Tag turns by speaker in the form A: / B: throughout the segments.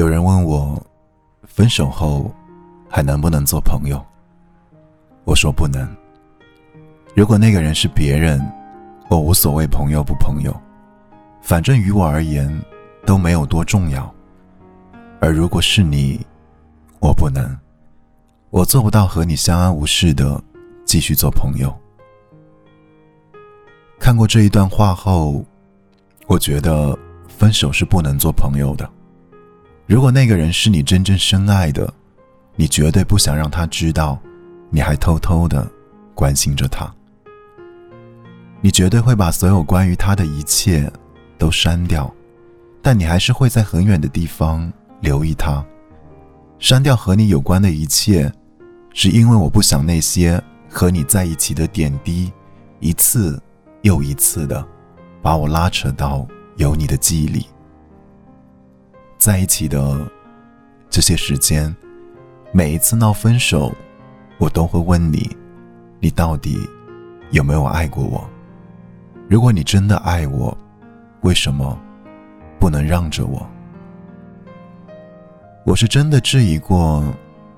A: 有人问我，分手后还能不能做朋友？我说不能。如果那个人是别人，我无所谓朋友不朋友，反正于我而言都没有多重要。而如果是你，我不能，我做不到和你相安无事的继续做朋友。看过这一段话后，我觉得分手是不能做朋友的。如果那个人是你真正深爱的，你绝对不想让他知道，你还偷偷的关心着他。你绝对会把所有关于他的一切都删掉，但你还是会在很远的地方留意他。删掉和你有关的一切，是因为我不想那些和你在一起的点滴，一次又一次的把我拉扯到有你的记忆里。在一起的这些时间，每一次闹分手，我都会问你：你到底有没有爱过我？如果你真的爱我，为什么不能让着我？我是真的质疑过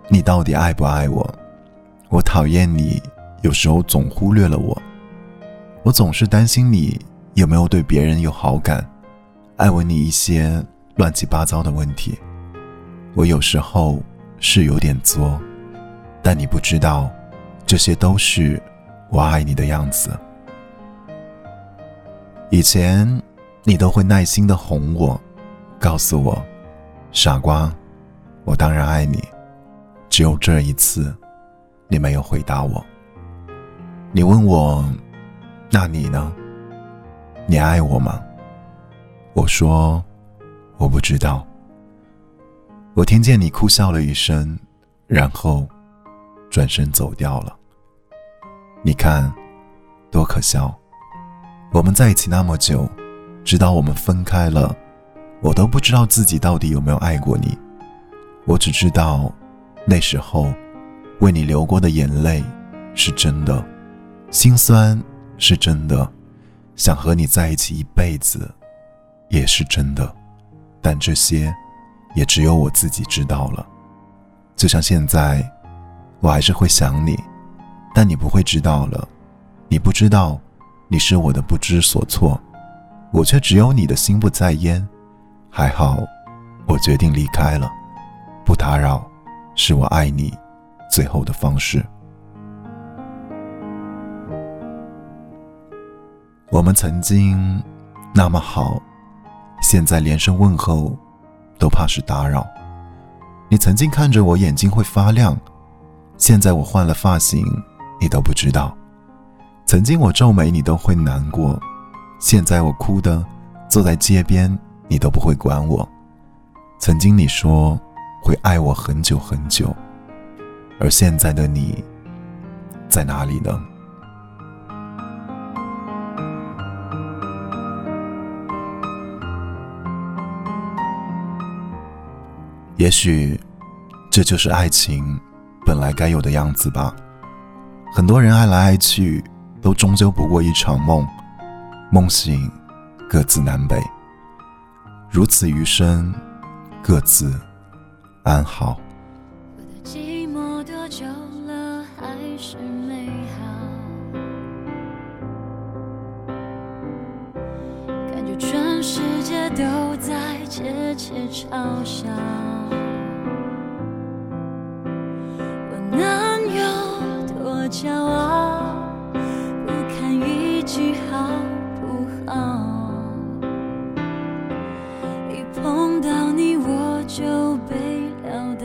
A: 你到底爱不爱我。我讨厌你，有时候总忽略了我。我总是担心你有没有对别人有好感，爱问你一些。乱七八糟的问题，我有时候是有点作，但你不知道，这些都是我爱你的样子。以前你都会耐心的哄我，告诉我，傻瓜，我当然爱你。只有这一次，你没有回答我。你问我，那你呢？你爱我吗？我说。我不知道。我听见你哭笑了一声，然后转身走掉了。你看，多可笑！我们在一起那么久，直到我们分开了，我都不知道自己到底有没有爱过你。我只知道，那时候为你流过的眼泪是真的，心酸是真的，想和你在一起一辈子也是真的。但这些，也只有我自己知道了。就像现在，我还是会想你，但你不会知道了。你不知道，你是我的不知所措，我却只有你的心不在焉。还好，我决定离开了，不打扰，是我爱你最后的方式。我们曾经那么好。现在连声问候，都怕是打扰。你曾经看着我眼睛会发亮，现在我换了发型，你都不知道。曾经我皱眉你都会难过，现在我哭的坐在街边，你都不会管我。曾经你说会爱我很久很久，而现在的你在哪里呢？也许，这就是爱情本来该有的样子吧。很多人爱来爱去，都终究不过一场梦，梦醒，各自南北。如此余生，各自安好。
B: 感觉全世界都在窃窃嘲笑。我能有多骄傲，不堪一句好不好？一碰到你我就被撂倒，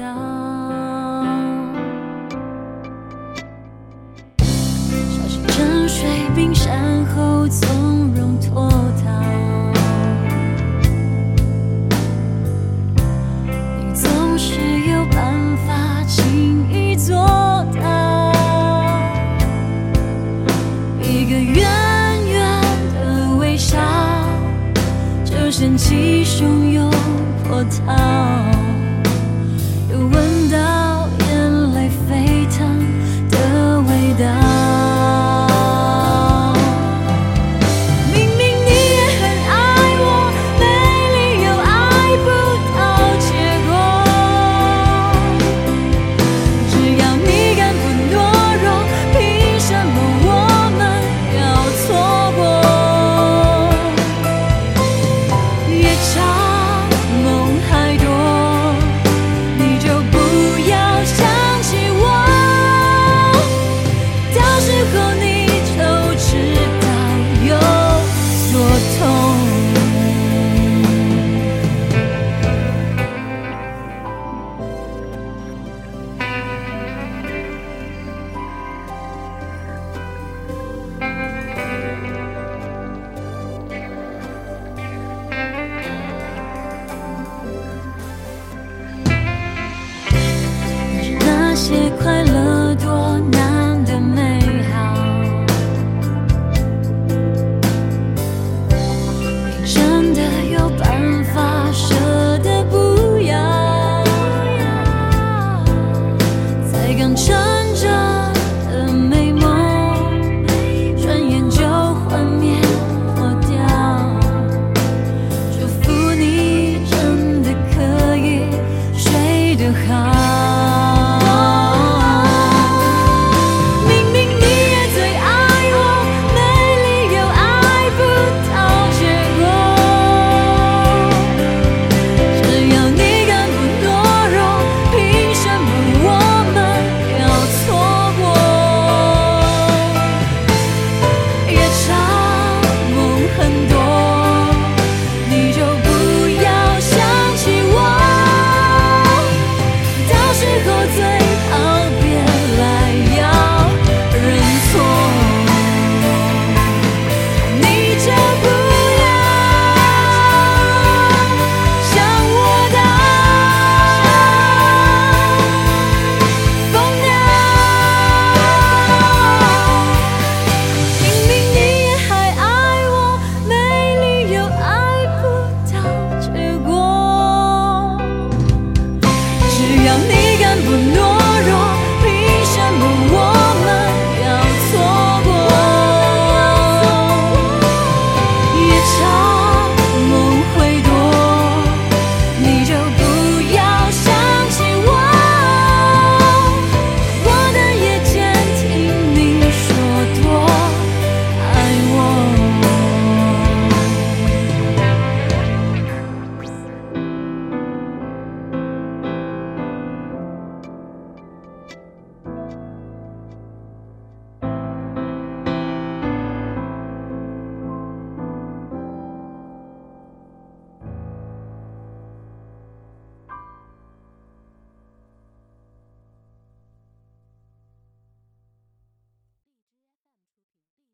B: 小心沉睡冰山后